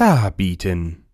darbieten.